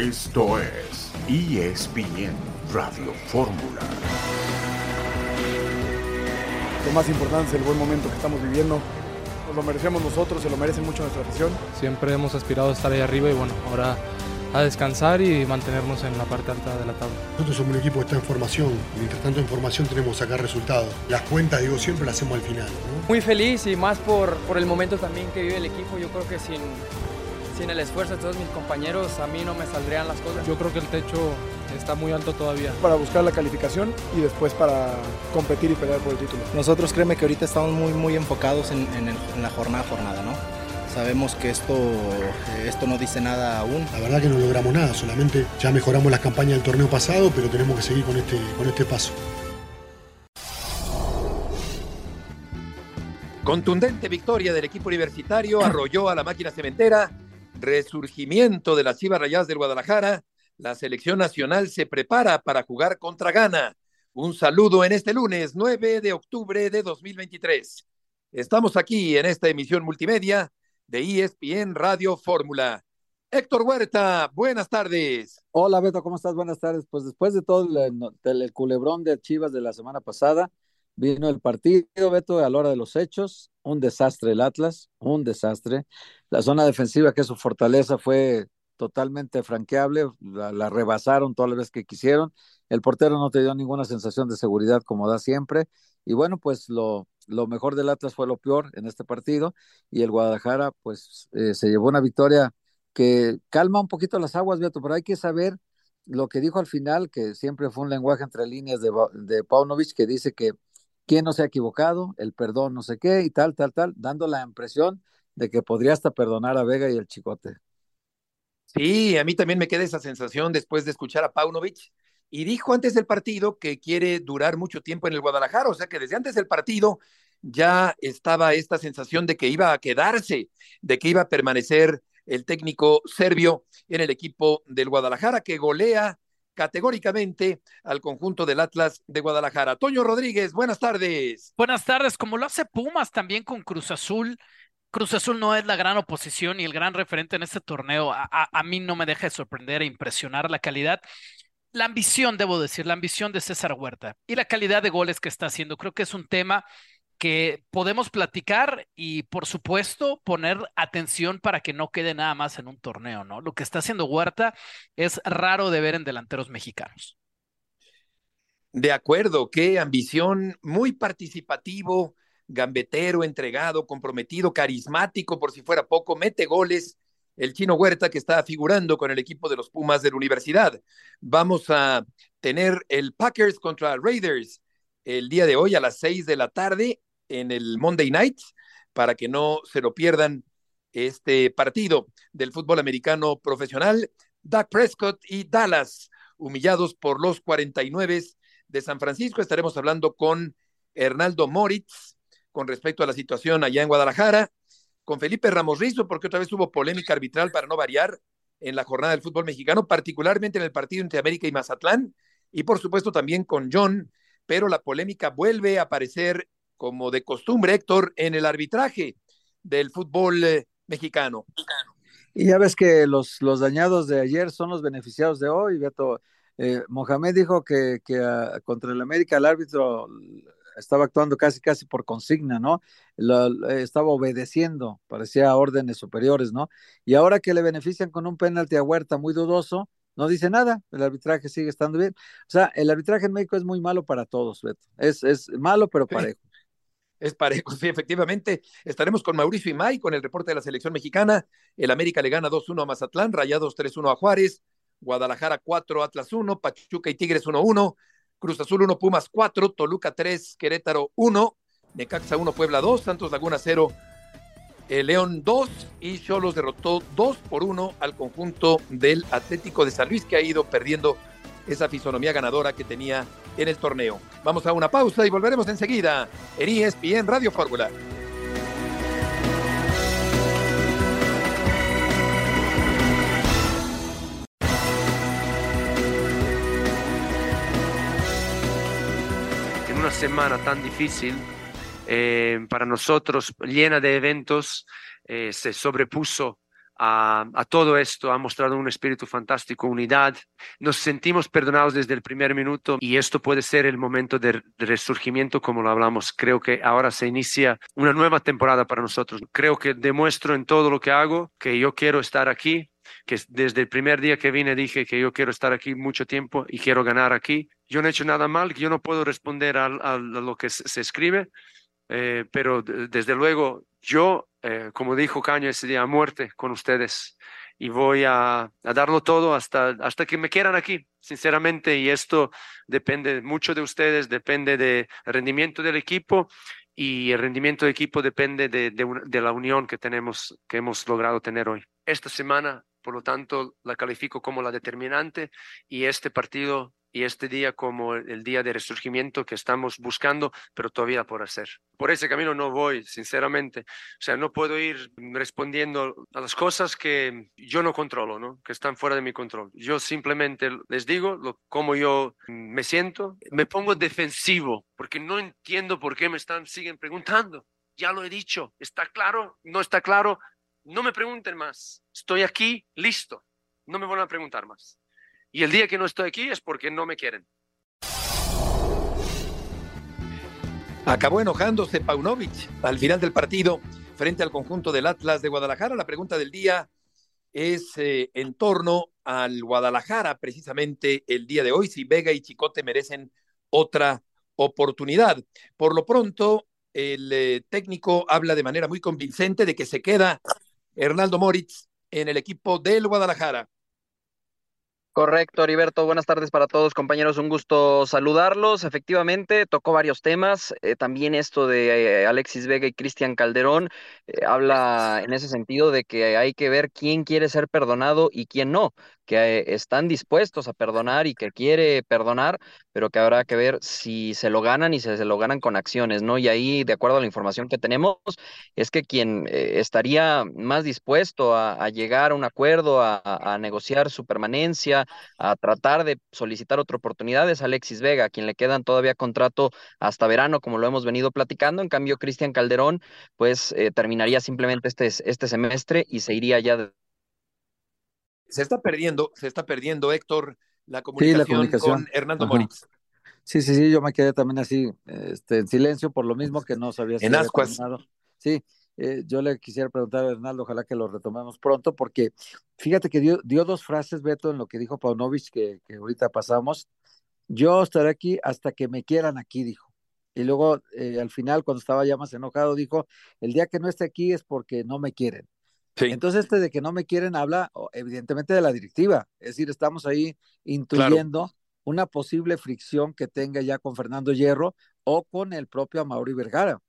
Esto es ESPN Radio Fórmula. Lo más importante es el buen momento que estamos viviendo. Nos lo merecemos nosotros, se lo merece mucho nuestra afición. Siempre hemos aspirado a estar ahí arriba y bueno, ahora a descansar y mantenernos en la parte alta de la tabla. Nosotros somos un equipo que está en formación, mientras tanto en formación tenemos que sacar resultados. Las cuentas, digo, siempre las hacemos al final. ¿no? Muy feliz y más por, por el momento también que vive el equipo. Yo creo que sin, sin el esfuerzo de todos mis compañeros a mí no me saldrían las cosas. Yo creo que el techo está muy alto todavía. Para buscar la calificación y después para competir y pelear por el título. Nosotros créeme que ahorita estamos muy, muy enfocados en, en, el, en la jornada a jornada, ¿no? Sabemos que esto, esto no dice nada aún. La verdad que no logramos nada, solamente ya mejoramos las campañas del torneo pasado, pero tenemos que seguir con este, con este paso. Contundente victoria del equipo universitario, arrolló a la máquina cementera, resurgimiento de las Chivas Rayadas del Guadalajara, la selección nacional se prepara para jugar contra Ghana. Un saludo en este lunes 9 de octubre de 2023. Estamos aquí en esta emisión multimedia de ESPN Radio Fórmula. Héctor Huerta, buenas tardes. Hola Beto, ¿cómo estás? Buenas tardes. Pues después de todo el, el, culebrón de Chivas de la semana pasada, vino el partido, Beto, a la hora de los hechos, un desastre el Atlas, un desastre. La zona defensiva, que es su fortaleza, fue totalmente franqueable, la, rebasaron todas las veces que quisieron. El portero no te dio ninguna sensación de seguridad como da siempre. Y bueno, pues lo, lo mejor del Atlas fue lo peor en este partido y el Guadalajara pues eh, se llevó una victoria que calma un poquito las aguas, Beto, pero hay que saber lo que dijo al final, que siempre fue un lenguaje entre líneas de, de Paunovic, que dice que quién no se ha equivocado, el perdón no sé qué y tal, tal, tal, dando la impresión de que podría hasta perdonar a Vega y el Chicote. Sí, a mí también me queda esa sensación después de escuchar a Paunovic y dijo antes del partido que quiere durar mucho tiempo en el Guadalajara, o sea que desde antes del partido ya estaba esta sensación de que iba a quedarse, de que iba a permanecer el técnico serbio en el equipo del Guadalajara, que golea categóricamente al conjunto del Atlas de Guadalajara. Toño Rodríguez, buenas tardes. Buenas tardes, como lo hace Pumas también con Cruz Azul. Cruz Azul no es la gran oposición y el gran referente en este torneo. A, a, a mí no me deja de sorprender e impresionar la calidad la ambición, debo decir, la ambición de César Huerta y la calidad de goles que está haciendo. Creo que es un tema que podemos platicar y, por supuesto, poner atención para que no quede nada más en un torneo, ¿no? Lo que está haciendo Huerta es raro de ver en delanteros mexicanos. De acuerdo, qué ambición, muy participativo, gambetero, entregado, comprometido, carismático, por si fuera poco, mete goles el chino Huerta que está figurando con el equipo de los Pumas de la universidad. Vamos a tener el Packers contra Raiders el día de hoy a las seis de la tarde en el Monday Night para que no se lo pierdan este partido del fútbol americano profesional. Dak Prescott y Dallas humillados por los 49 de San Francisco. Estaremos hablando con Hernaldo Moritz con respecto a la situación allá en Guadalajara con Felipe Ramos Rizo, porque otra vez hubo polémica arbitral para no variar en la jornada del fútbol mexicano, particularmente en el partido entre América y Mazatlán, y por supuesto también con John, pero la polémica vuelve a aparecer como de costumbre, Héctor, en el arbitraje del fútbol eh, mexicano. Y ya ves que los, los dañados de ayer son los beneficiados de hoy, Beto. Eh, Mohamed dijo que, que uh, contra el América el árbitro estaba actuando casi, casi por consigna, ¿no? Lo, estaba obedeciendo, parecía órdenes superiores, ¿no? Y ahora que le benefician con un penalti a Huerta muy dudoso, no dice nada, el arbitraje sigue estando bien. O sea, el arbitraje en México es muy malo para todos, Beto. Es, es malo, pero parejo. Es parejo, sí, efectivamente. Estaremos con Mauricio Imay con el reporte de la selección mexicana. El América le gana 2-1 a Mazatlán, Rayados 3-1 a Juárez, Guadalajara 4, Atlas 1, Pachuca y Tigres 1-1. Cruz Azul 1, Pumas 4, Toluca 3, Querétaro 1, Necaxa 1, Puebla 2, Santos Laguna 0, eh, León 2 y Cholos derrotó 2 por 1 al conjunto del Atlético de San Luis que ha ido perdiendo esa fisonomía ganadora que tenía en el torneo. Vamos a una pausa y volveremos enseguida en ESPN Radio Fórmula. una semana tan difícil eh, para nosotros, llena de eventos, eh, se sobrepuso a, todo esto, ha mostrado un espíritu fantástico, unidad. Nos sentimos perdonados desde el primer minuto y esto puede ser el momento de, resurgimiento como lo hablamos. Creo que ahora se inicia una nueva temporada para nosotros. Creo que demuestro en todo lo que hago que yo quiero estar aquí, que desde el primer día que vine dije que yo quiero estar aquí mucho tiempo y quiero ganar aquí. Yo no he hecho nada mal, yo no puedo responder a, lo que se, escribe, eh, pero desde luego yo eh, como dijo Caño ese día, a muerte con ustedes. Y voy a, a, darlo todo hasta, hasta que me quieran aquí, sinceramente. Y esto depende mucho de ustedes, depende del rendimiento del equipo y el rendimiento del equipo depende de, de, de la unión que tenemos, que hemos logrado tener hoy. Esta semana, por lo tanto, la califico como la determinante y este partido y este día como el día de resurgimiento que estamos buscando, pero todavía por hacer. Por ese camino no voy, sinceramente. O sea, no puedo ir respondiendo a las cosas que yo no controlo, ¿no? que están fuera de mi control. Yo simplemente les digo lo, cómo yo me siento, me pongo defensivo, porque no entiendo por qué me están, siguen preguntando. Ya lo he dicho, ¿está claro? ¿No está claro? No me pregunten más. Estoy aquí, listo. No me van a preguntar más. Y el día que no estoy aquí es porque no me quieren. Acabó enojándose Paunovic al final del partido frente al conjunto del Atlas de Guadalajara. La pregunta del día es eh, en torno al Guadalajara, precisamente el día de hoy, si Vega y Chicote merecen otra oportunidad. Por lo pronto, el eh, técnico habla de manera muy convincente de que se queda Hernaldo Moritz en el equipo del Guadalajara. Correcto, Heriberto. Buenas tardes para todos, compañeros. Un gusto saludarlos. Efectivamente, tocó varios temas. Eh, también esto de eh, Alexis Vega y Cristian Calderón eh, habla en ese sentido de que hay que ver quién quiere ser perdonado y quién no que están dispuestos a perdonar y que quiere perdonar, pero que habrá que ver si se lo ganan y si se lo ganan con acciones, ¿no? Y ahí, de acuerdo a la información que tenemos, es que quien eh, estaría más dispuesto a, llegar a un acuerdo, a, negociar su permanencia, a tratar de solicitar otra oportunidad es Alexis Vega, a quien le quedan todavía contrato hasta verano, como lo hemos venido platicando. En cambio, Cristian Calderón, pues eh, terminaría simplemente este, este semestre y se iría ya de se está perdiendo, se está perdiendo, Héctor, la comunicación, con Hernando Moritz. Sí, sí, sí, yo me quedé también así, este, en silencio, por lo mismo que no sabía si En ascuas. Sí, eh, yo le quisiera preguntar a Hernando, ojalá que lo retomemos pronto, porque fíjate que dio, dio dos frases, Beto, en lo que dijo Paunovic, que, que ahorita pasamos. Yo estaré aquí hasta que me quieran aquí, dijo. Y luego, eh, al final, cuando estaba ya más enojado, dijo, el día que no esté aquí es porque no me quieren. Entonces, este de que no me quieren habla evidentemente de la directiva. Es decir, estamos ahí intuyendo una posible fricción que tenga ya con Fernando Hierro o con el propio Mauri Vergara.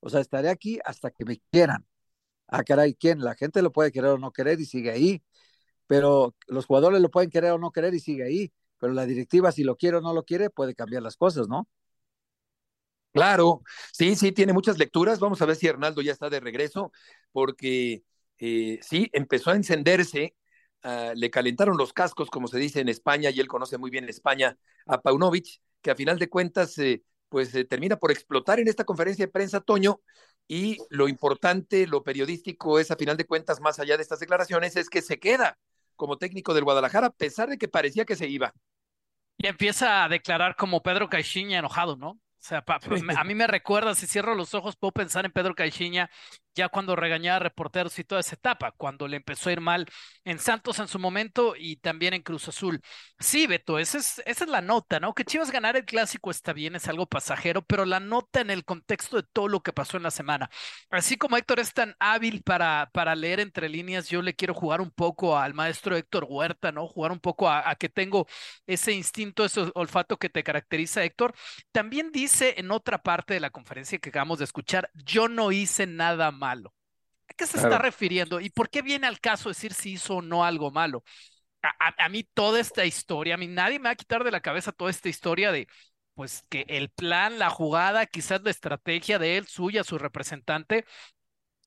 O sea, estaré aquí hasta que me quieran. Ah, caray, ¿quién? La gente lo puede querer o no querer y sigue ahí. Pero los jugadores lo pueden querer o no querer y sigue ahí. Pero la directiva, si lo quiere o no lo quiere, puede cambiar las cosas, ¿no? Claro, sí, sí, tiene muchas lecturas. Vamos a ver si Hernaldo ya está de regreso, porque eh, sí, empezó a encenderse, ah, le calentaron los cascos, como se dice en España, y él conoce muy bien España, a Paunovic, que a final de cuentas, eh, pues eh, termina por explotar en esta conferencia de prensa, Toño, y lo importante, lo periodístico es, a final de cuentas, más allá de estas declaraciones, es que se queda como técnico del Guadalajara, a pesar de que parecía que se iba. Y empieza a declarar como Pedro Caixinha enojado, ¿no? O sea, a mí me recuerda, si cierro los ojos, puedo pensar en Pedro Caixinha ya cuando regañaba reporteros y toda esa etapa, cuando le empezó a ir mal en Santos en su momento y también en Cruz Azul. Sí, Beto, esa es, la nota, ¿no? Que Chivas ganar el clásico está bien, es algo pasajero, pero la nota en el contexto de todo lo que pasó en la semana. Así como Héctor es tan hábil para, leer entre líneas, yo le quiero jugar un poco al maestro Héctor Huerta, ¿no? Jugar un poco a que tengo ese instinto, ese olfato que te caracteriza, Héctor. También dice en otra parte de la conferencia que acabamos de escuchar, yo no hice nada mal ¿A qué se está refiriendo? ¿Y por qué viene al caso decir si hizo o no algo malo? A, mí toda esta historia, a mí nadie me va a quitar de la cabeza toda esta historia de, pues que el plan, la jugada, quizás la estrategia de él, suya, su representante,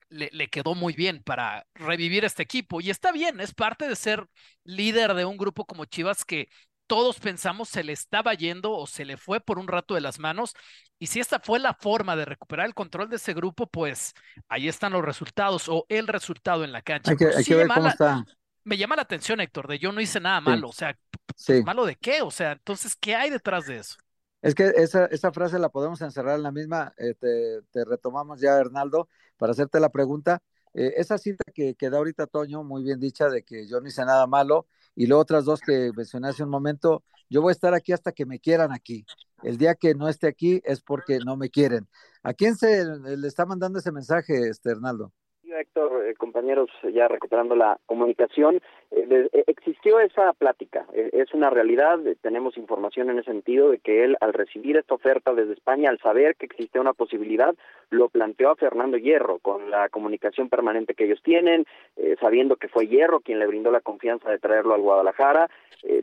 le, le, quedó muy bien para revivir este equipo. Y está bien, es parte de ser líder de un grupo como Chivas que todos pensamos se le estaba yendo o se le fue por un rato de las manos. Y si esta fue la forma de recuperar el control de ese grupo, pues ahí están los resultados o el resultado en la cancha. Hay que, hay que ver cómo está. Me llama la atención, Héctor, de yo no hice nada malo. O sea, pues, ¿malo de qué? O sea, entonces, ¿qué hay detrás de eso? Es que esa, esa frase la podemos encerrar en la misma, eh, te, te, retomamos ya, Hernaldo, para hacerte la pregunta. Eh, esa cita que, que, da ahorita Toño, muy bien dicha, de que yo no hice nada malo, y luego otras dos que mencioné hace un momento, yo voy a estar aquí hasta que me quieran aquí. El día que no esté aquí es porque no me quieren. ¿A quién se le está mandando ese mensaje, este Hernaldo? Héctor, eh, compañeros, ya recuperando la comunicación, eh, eh, existió esa plática, es una realidad, tenemos información en ese sentido de que él al recibir esta oferta desde España, al saber que existía una posibilidad, lo planteó a Fernando Hierro, con la comunicación permanente que ellos tienen, sabiendo que fue Hierro quien le brindó la confianza de traerlo al Guadalajara,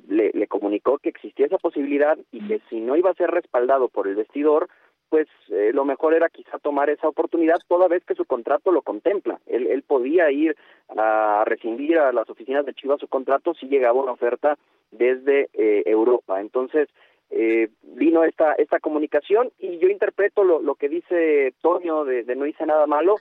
le comunicó que existía esa posibilidad y que si no iba a ser respaldado por el vestidor, pues eh, lo mejor era quizá tomar esa oportunidad toda vez que su contrato lo contempla. Él, él podía ir a rescindir a las oficinas de Chivas su contrato si llegaba una oferta desde eh, Europa. Entonces, eh, vino esta esta comunicación y yo interpreto lo, lo que dice Toño de, de no hice nada malo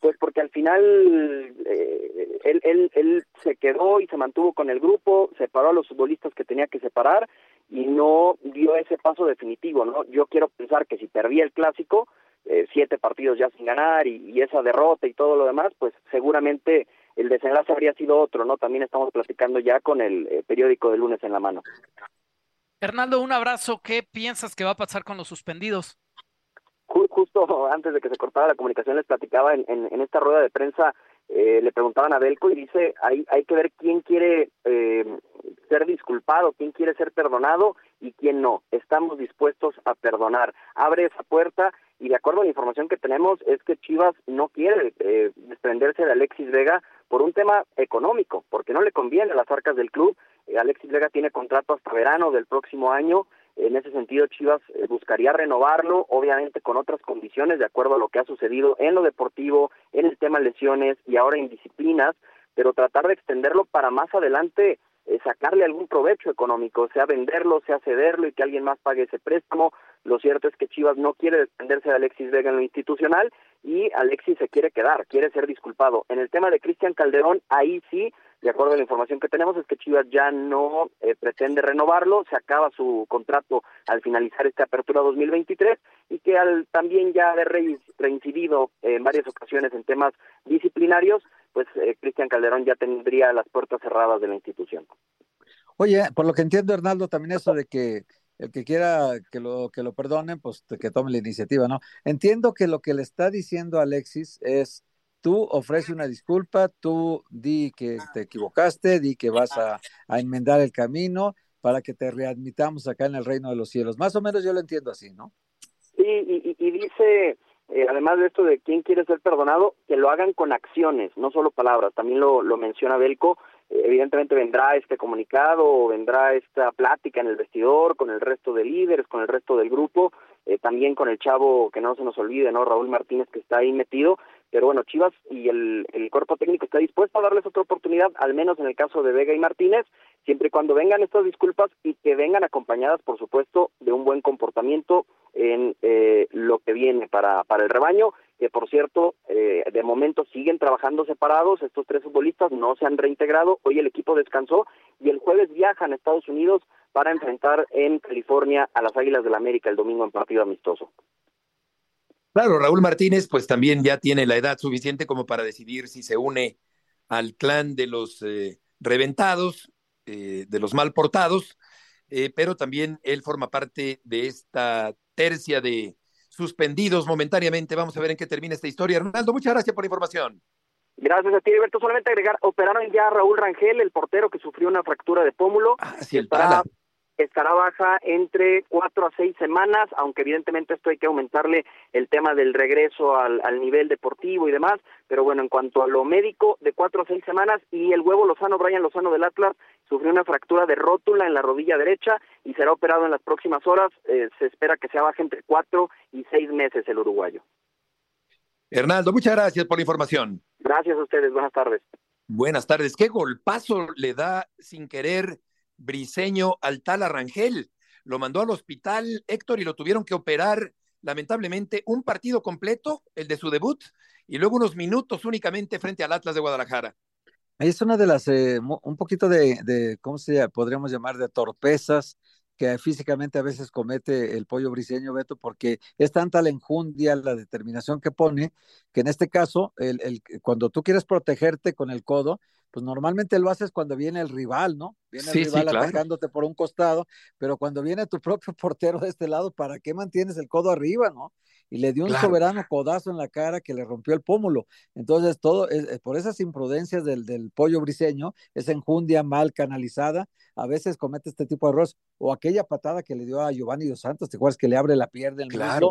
pues porque al final eh, él, él, él se quedó y se mantuvo con el grupo, separó a los futbolistas que tenía que separar y no dio ese paso definitivo, ¿no? Yo quiero pensar que si perdía el clásico, eh, siete partidos ya sin ganar y, esa derrota y todo lo demás, pues seguramente el desenlace habría sido otro, ¿no? También estamos platicando ya con el eh, periódico de lunes en la mano. Hernando, un abrazo. ¿Qué piensas que va a pasar con los suspendidos? Justo antes de que se cortara la comunicación les platicaba en, en, esta rueda de prensa, eh, le preguntaban a Belco y dice, hay, hay que ver quién quiere eh, ser disculpado, quién quiere ser perdonado y quién no. Estamos dispuestos a perdonar. Abre esa puerta y de acuerdo a la información que tenemos es que Chivas no quiere eh, desprenderse de Alexis Vega por un tema económico, porque no le conviene a las arcas del club. Eh, Alexis Vega tiene contrato hasta verano del próximo año. En ese sentido, Chivas eh, buscaría renovarlo, obviamente con otras condiciones, de acuerdo a lo que ha sucedido en lo deportivo, en el tema lesiones y ahora en disciplinas, pero tratar de extenderlo para más adelante eh, sacarle algún provecho económico, sea venderlo, sea cederlo y que alguien más pague ese préstamo. Lo cierto es que Chivas no quiere desprenderse de Alexis Vega en lo institucional y Alexis se quiere quedar, quiere ser disculpado. En el tema de Cristian Calderón, ahí sí, de acuerdo a la información que tenemos, es que Chivas ya no eh, pretende renovarlo, se acaba su contrato al finalizar esta apertura 2023 y que al también ya haber reincidido en varias ocasiones en temas disciplinarios, pues eh, Cristian Calderón ya tendría las puertas cerradas de la institución. Oye, por lo que entiendo, Hernaldo, también eso de que el que quiera que lo, que lo perdonen, pues que tome la iniciativa, ¿no? Entiendo que lo que le está diciendo Alexis es, tú ofrece una disculpa, tú di que te equivocaste, di que vas a, a enmendar el camino para que te readmitamos acá en el reino de los cielos. Más o menos yo lo entiendo así, ¿no? Sí, y, dice eh, además de esto de quién quiere ser perdonado, que lo hagan con acciones, no solo palabras. También lo, lo menciona Belco. Evidentemente vendrá este comunicado, vendrá esta plática en el vestidor con el resto de líderes, con el resto del grupo, eh, también con el chavo que no se nos olvide, ¿no? Raúl Martínez que está ahí metido. Pero bueno, Chivas y el, el cuerpo técnico está dispuesto a darles otra oportunidad, al menos en el caso de Vega y Martínez, siempre y cuando vengan estas disculpas y que vengan acompañadas, por supuesto, de un buen comportamiento en eh, lo que viene para, para el rebaño, que por cierto, eh, de momento siguen trabajando separados, estos tres futbolistas no se han reintegrado, hoy el equipo descansó y el jueves viajan a Estados Unidos para enfrentar en California a las Águilas del la América el domingo en partido amistoso. Claro, Raúl Martínez pues también ya tiene la edad suficiente como para decidir si se une al clan de los eh, reventados, eh, de los mal portados, pero también él forma parte de esta tercia de suspendidos momentáneamente. Vamos a ver en qué termina esta historia. Ronaldo, muchas gracias por la información. Gracias a ti, Alberto. Solamente agregar, operaron ya a Raúl Rangel, el portero que sufrió una fractura de pómulo. Ah, sí, el estará, estará baja entre cuatro a seis semanas, aunque evidentemente esto hay que aumentarle el tema del regreso al, al nivel deportivo y demás. Pero bueno, en cuanto a lo médico, de cuatro a seis semanas. Y el huevo Lozano, Brian Lozano del Atlas, sufrió una fractura de rótula en la rodilla derecha y será operado en las próximas horas. Eh, se espera que sea baja entre cuatro y seis meses el uruguayo. Hernaldo, muchas gracias por la información. Gracias a ustedes, buenas tardes. Buenas tardes. Qué golpazo le da sin querer Briseño al tal Arrangel. Lo mandó al hospital Héctor y lo tuvieron que operar lamentablemente un partido completo, el de su debut, y luego unos minutos únicamente frente al Atlas de Guadalajara. Es una de las, eh, un poquito de, de, ¿cómo se podríamos llamar? De torpezas que físicamente a veces comete el pollo briseño, Beto, porque es tanta la enjundia, la determinación que pone, que en este caso, el, el, cuando tú quieres protegerte con el codo, pues normalmente lo haces cuando viene el rival, ¿no? Viene el rival atacándote por un costado, pero cuando viene tu propio portero de este lado, ¿para qué mantienes el codo arriba, no? Y le dio un soberano codazo en la cara que le rompió el pómulo. Entonces, todo, por esas imprudencias del, del pollo briseño, esa enjundia mal canalizada, a veces comete este tipo de errores, o aquella patada que le dio a Giovanni Dos Santos, ¿te acuerdas que le abre la pierna el claro.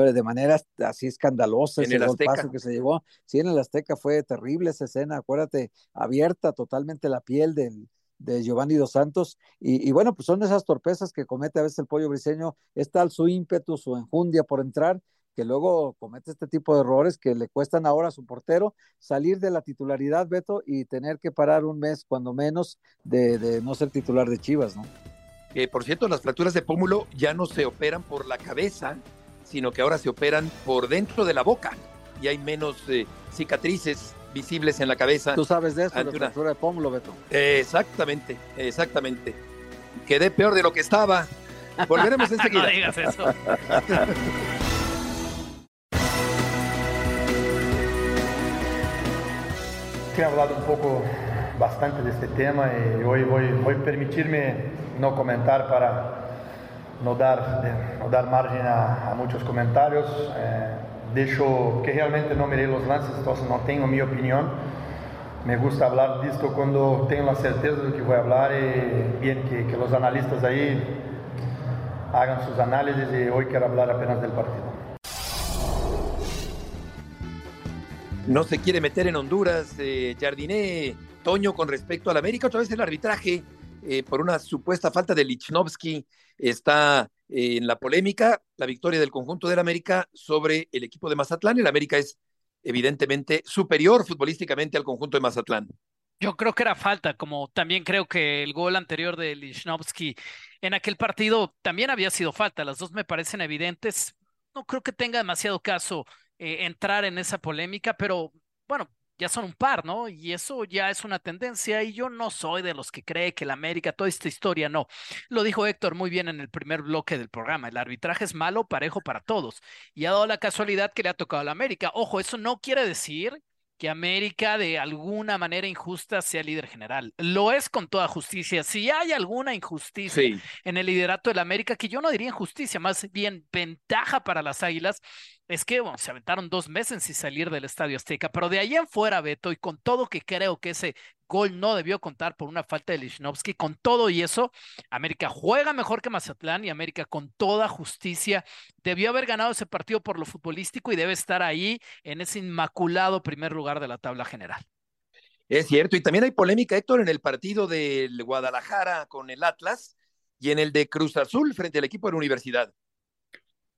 De manera así escandalosa el Azteca. que se llevó. Sí, en el Azteca fue terrible esa escena, acuérdate, abierta totalmente la piel del, de Giovanni Dos Santos. Y, y, bueno, pues son esas torpezas que comete a veces el pollo briseño, es tal su ímpetu, su enjundia por entrar, que luego comete este tipo de errores que le cuestan ahora a su portero salir de la titularidad, Beto, y tener que parar un mes, cuando menos, de, de no ser titular de Chivas, ¿no? Eh, por cierto, las fracturas de pómulo ya no se operan por la cabeza, sino que ahora se operan por dentro de la boca y hay menos eh, cicatrices visibles en la cabeza. Tú sabes de eso, de fractura de pómulo, Beto. exactamente, exactamente. Quedé peor de lo que estaba. Volveremos enseguida. no digas eso. he hablado un poco bastante de este tema y hoy voy, voy a permitirme no comentar para no dar, no dar margen a, a muchos comentarios. Eh, dejo que realmente no miré los lances, entonces no tengo mi opinión. Me gusta hablar de esto cuando tengo la certeza de que voy a hablar y bien que, que los analistas ahí hagan sus análisis y hoy quiero hablar apenas del partido. no se quiere meter en Honduras. Eh, Jardiné Toño con respecto al América, otra vez el arbitraje eh, por una supuesta falta de Lichnowsky está en la polémica. La victoria del conjunto del América sobre el equipo de Mazatlán. El América es evidentemente superior futbolísticamente al conjunto de Mazatlán. Yo creo que era falta, como también creo que el gol anterior de Lichnowsky en aquel partido también había sido falta. Las dos me parecen evidentes. No creo que tenga demasiado caso eh, entrar en esa polémica, pero bueno, ya son un par, ¿no? Y eso ya es una tendencia y yo no soy de los que cree que la América, toda esta historia, no. Lo dijo Héctor muy bien en el primer bloque del programa, el arbitraje es malo, parejo para todos. Y ha dado la casualidad que le ha tocado a la América. Ojo, eso no quiere decir que América de alguna manera injusta sea líder general. Lo es con toda justicia. Si hay alguna injusticia en el liderato de la América, que yo no diría injusticia, más bien ventaja para las Águilas, es que se aventaron dos meses sin salir del Estadio Azteca, pero de ahí en fuera, Beto, y con todo que creo que ese gol no debió contar por una falta de Lichnowsky. Con todo y eso, América juega mejor que Mazatlán y América con toda justicia debió haber ganado ese partido por lo futbolístico y debe estar ahí en ese inmaculado primer lugar de la tabla general. Es cierto, y también hay polémica, Héctor, en el partido del Guadalajara con el Atlas y en el de Cruz Azul frente al equipo de la universidad.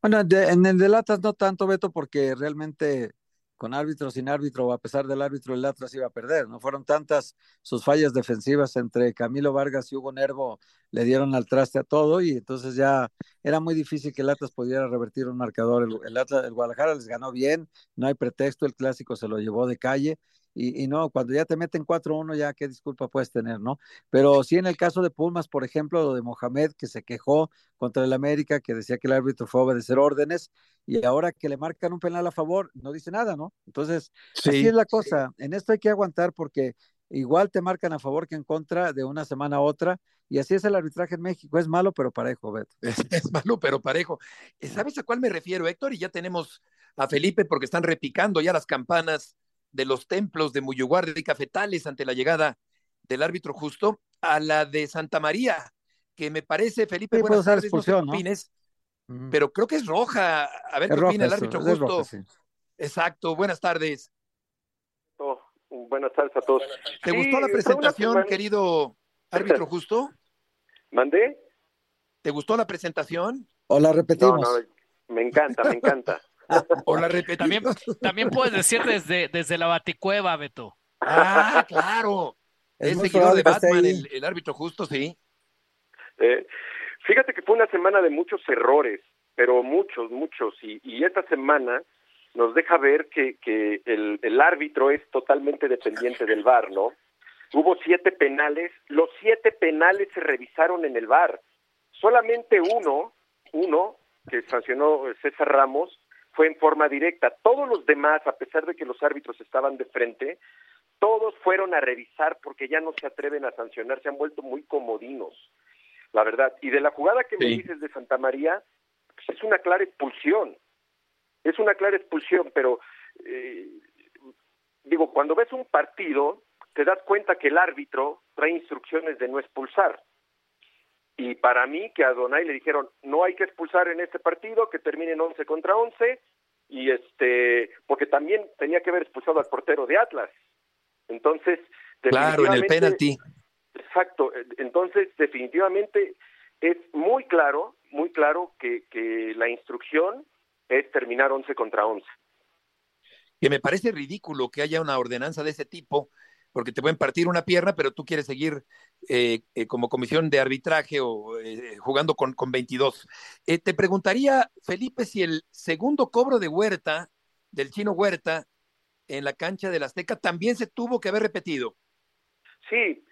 Bueno, en el del Atlas no tanto, Beto, porque realmente con árbitro, sin árbitro, a pesar del árbitro, el Atlas iba a perder. No fueron tantas sus fallas defensivas entre Camilo Vargas y Hugo Nervo, le dieron al traste a todo y entonces ya era muy difícil que el pudiera revertir un marcador. El, Atlas, el Guadalajara les ganó bien, no hay pretexto, el clásico se lo llevó de calle y, no, cuando ya te meten 4-1, ya qué disculpa puedes tener, ¿no? Pero sí en el caso de Pumas, por ejemplo, lo de Mohamed, que se quejó contra el América, que decía que el árbitro fue a obedecer órdenes, y ahora que le marcan un penal a favor, no dice nada, ¿no? Entonces, así es la cosa. En esto hay que aguantar porque igual te marcan a favor que en contra de una semana a otra, y así es el arbitraje en México, es malo pero parejo, Beto. Es, malo pero parejo. ¿Sabes a cuál me refiero, Héctor? Y ya tenemos a Felipe porque están repicando ya las campanas de los templos de Muyuguardia y Cafetales ante la llegada del árbitro justo a la de Santa María, que me parece, Felipe, buenas tardes, no pero creo que es roja. A ver qué opina el árbitro justo. Exacto, buenas tardes. buenas tardes a todos. ¿Te gustó la presentación, querido árbitro justo? ¿Mandé? ¿Te gustó la presentación? O la repetimos. me encanta, me encanta. O la También, también puedes decir desde, desde la baticueva, Beto. Ah, claro. Es, seguidor de Batman, el, árbitro justo, sí. Eh, fíjate que fue una semana de muchos errores, pero muchos, muchos, y, y esta semana nos deja ver que, que el, el árbitro es totalmente dependiente del VAR, ¿no? Hubo siete penales, los siete penales se revisaron en el VAR. Solamente uno, uno que sancionó César Ramos, fue en forma directa. Todos los demás, a pesar de que los árbitros estaban de frente, todos fueron a revisar porque ya no se atreven a sancionar, se han vuelto muy comodinos, la verdad. Y de la jugada que me dices de Santa María, pues es una clara expulsión, es una clara expulsión, pero eh, digo, cuando ves un partido, te das cuenta que el árbitro trae instrucciones de no expulsar. Y para mí, que a Donay le dijeron, no hay que expulsar en este partido, que terminen 11 contra 11, y este, porque también tenía que haber expulsado al portero de Atlas. Entonces, claro, en el penalti. Exacto, entonces definitivamente es muy claro, muy claro que, que la instrucción es terminar 11 contra 11. Que me parece ridículo que haya una ordenanza de ese tipo, porque te pueden partir una pierna, pero tú quieres seguir eh, eh, como comisión de arbitraje o eh, jugando con, con 22. Eh, te preguntaría, Felipe, si el segundo cobro de Huerta, del chino Huerta, en la cancha del Azteca, también se tuvo que haber repetido. Sí,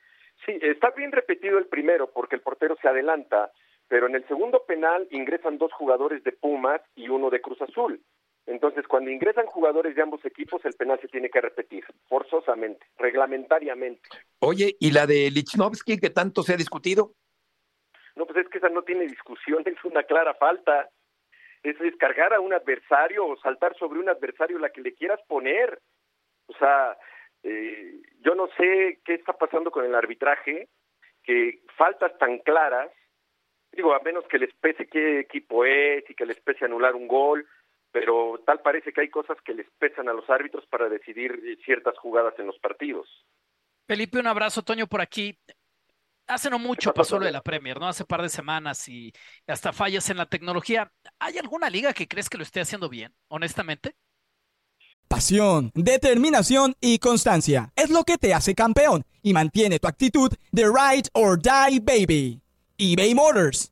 sí, está bien repetido el primero porque el portero se adelanta, pero en el segundo penal ingresan dos jugadores de Pumas y uno de Cruz Azul. Entonces, cuando ingresan jugadores de ambos equipos, el penal se tiene que repetir, forzosamente, reglamentariamente. Oye, ¿y la de Lichnowsky que tanto se ha discutido? No, pues es que esa no tiene discusión, es una clara falta. Es descargar a un adversario o saltar sobre un adversario la que le quieras poner. O sea, eh, yo no sé qué está pasando con el arbitraje, que faltas tan claras, digo, a menos que les pese qué equipo es y que les pese anular un gol, pero tal parece que hay cosas que les pesan a los árbitros para decidir ciertas jugadas en los partidos. Felipe, un abrazo, Toño, por aquí. Hace no mucho pasó lo de la Premier, ¿no? Hace par de semanas y hasta fallas en la tecnología. ¿Hay alguna liga que crees que lo esté haciendo bien, honestamente? Pasión, determinación y constancia es lo que te hace campeón y mantiene tu actitud de ride or die, baby. eBay Motors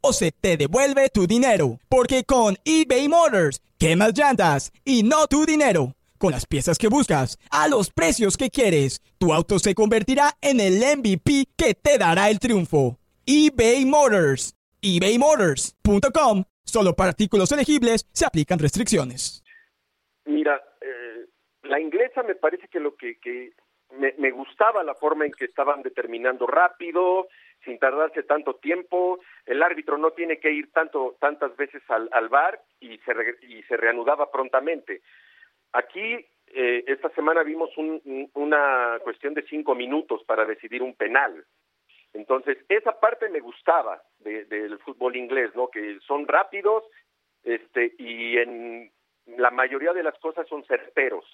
o se te devuelve tu dinero. Porque con eBay Motors, quemas llantas y no tu dinero. Con las piezas que buscas, a los precios que quieres, tu auto se convertirá en el MVP que te dará el triunfo. eBay Motors. ebaymotors.com. Solo para artículos elegibles se aplican restricciones. Mira, eh, la inglesa me parece que lo que, me, me, gustaba la forma en que estaban determinando rápido, sin tardarse tanto tiempo, el árbitro no tiene que ir tanto tantas veces al, al bar y se, y se reanudaba prontamente. Aquí eh, esta semana vimos un, una cuestión de cinco minutos para decidir un penal. Entonces, esa parte me gustaba de, del fútbol inglés, ¿no? Que son rápidos este, y en la mayoría de las cosas son certeros.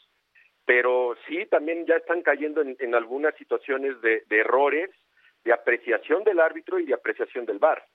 Pero sí, también ya están cayendo en, en algunas situaciones de, errores, de apreciación del árbitro y de apreciación del VAR.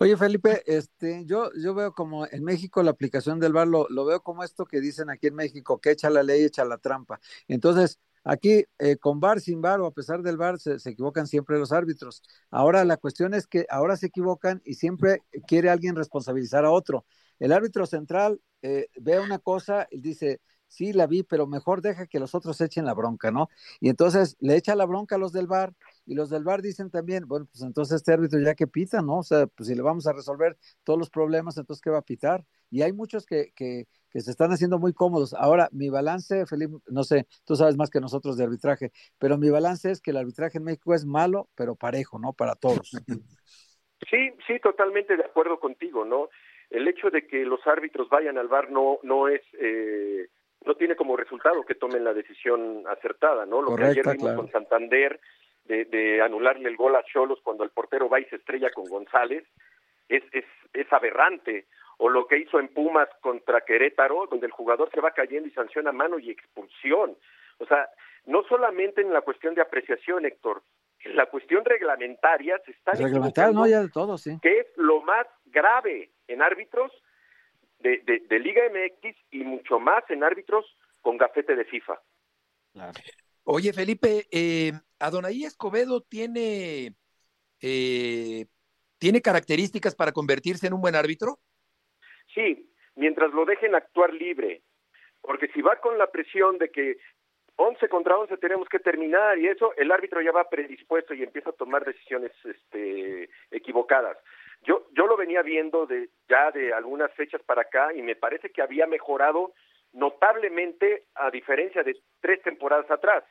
Oye, Felipe, este, yo, yo veo como en México la aplicación del VAR, lo, lo veo como esto que dicen aquí en México, que echa la ley, echa la trampa. Entonces, Aquí, eh, con VAR, sin VAR o a pesar del VAR, se, se, equivocan siempre los árbitros. Ahora la cuestión es que ahora se equivocan y siempre quiere alguien responsabilizar a otro. El árbitro central eh, ve una cosa y dice, sí, la vi, pero mejor deja que los otros echen la bronca, ¿no? Y entonces le echa la bronca a los del VAR y los del VAR dicen también, bueno, pues entonces este árbitro ya que pita, ¿no? O sea, pues si le vamos a resolver todos los problemas, entonces ¿qué va a pitar? Y hay muchos que, que, que se están haciendo muy cómodos. Ahora, mi balance, Felipe, no sé, tú sabes más que nosotros de arbitraje, pero mi balance es que el arbitraje en México es malo, pero parejo, ¿no? Para todos. Sí, sí, totalmente de acuerdo contigo, ¿no? El hecho de que los árbitros vayan al bar no, no es, eh, no tiene como resultado que tomen la decisión acertada, ¿no? Lo Correcta, que ayer vimos claro. con Santander, de, de, anularle el gol a Cholos cuando el portero va y se estrella con González, es, es, es aberrante. O lo que hizo en Pumas contra Querétaro, donde el jugador se va cayendo y sanciona mano y expulsión. O sea, no solamente en la cuestión de apreciación, Héctor, en la cuestión reglamentaria se está Reglamentaria, no, ya de todo, sí. que es lo más grave en árbitros de, de, de Liga MX y mucho más en árbitros con gafete de FIFA. Oye, Felipe, eh, Adonai Escobedo tiene, eh, tiene características para convertirse en un buen árbitro. Sí, mientras lo dejen actuar libre, porque si va con la presión de que 11 contra 11 tenemos que terminar y eso, el árbitro ya va predispuesto y empieza a tomar decisiones este, equivocadas. Yo, yo lo venía viendo de, ya de algunas fechas para acá y me parece que había mejorado notablemente a diferencia de tres temporadas atrás.